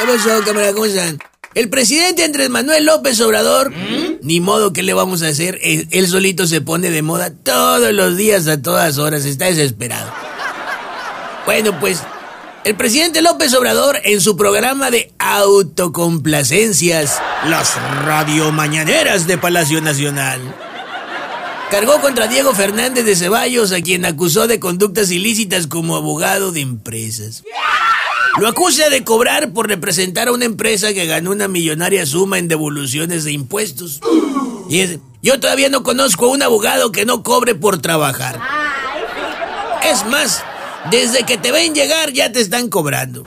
¿Qué pasó, camarada? ¿Cómo están? El presidente Andrés Manuel López Obrador, ni modo que le vamos a hacer, él, él solito se pone de moda todos los días a todas horas, está desesperado. Bueno, pues el presidente López Obrador en su programa de autocomplacencias, las radio mañaneras de Palacio Nacional, cargó contra Diego Fernández de Ceballos, a quien acusó de conductas ilícitas como abogado de empresas. Lo acusa de cobrar por representar a una empresa que ganó una millonaria suma en devoluciones de impuestos. Y es, yo todavía no conozco a un abogado que no cobre por trabajar. Es más, desde que te ven llegar ya te están cobrando.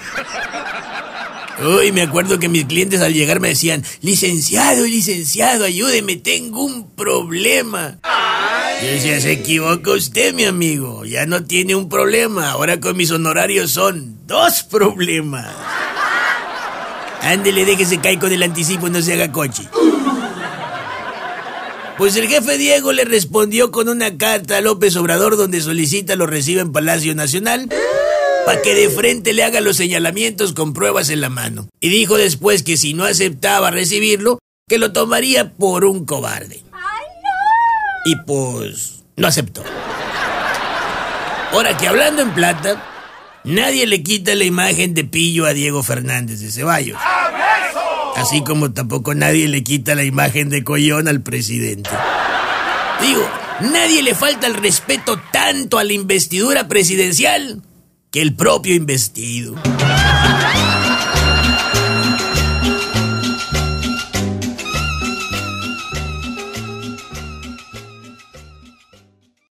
Uy, me acuerdo que mis clientes al llegar me decían, licenciado, licenciado, ayúdeme, tengo un problema. Decía, se equivoca usted, mi amigo, ya no tiene un problema, ahora con mis honorarios son dos problemas. Ándele, déjese caer con el anticipo, no se haga coche. Pues el jefe Diego le respondió con una carta a López Obrador donde solicita lo reciba en Palacio Nacional para que de frente le haga los señalamientos con pruebas en la mano. Y dijo después que si no aceptaba recibirlo, que lo tomaría por un cobarde. Y pues no aceptó. Ahora que hablando en plata, nadie le quita la imagen de pillo a Diego Fernández de Ceballos. Así como tampoco nadie le quita la imagen de collón al presidente. Digo, nadie le falta el respeto tanto a la investidura presidencial que el propio investido.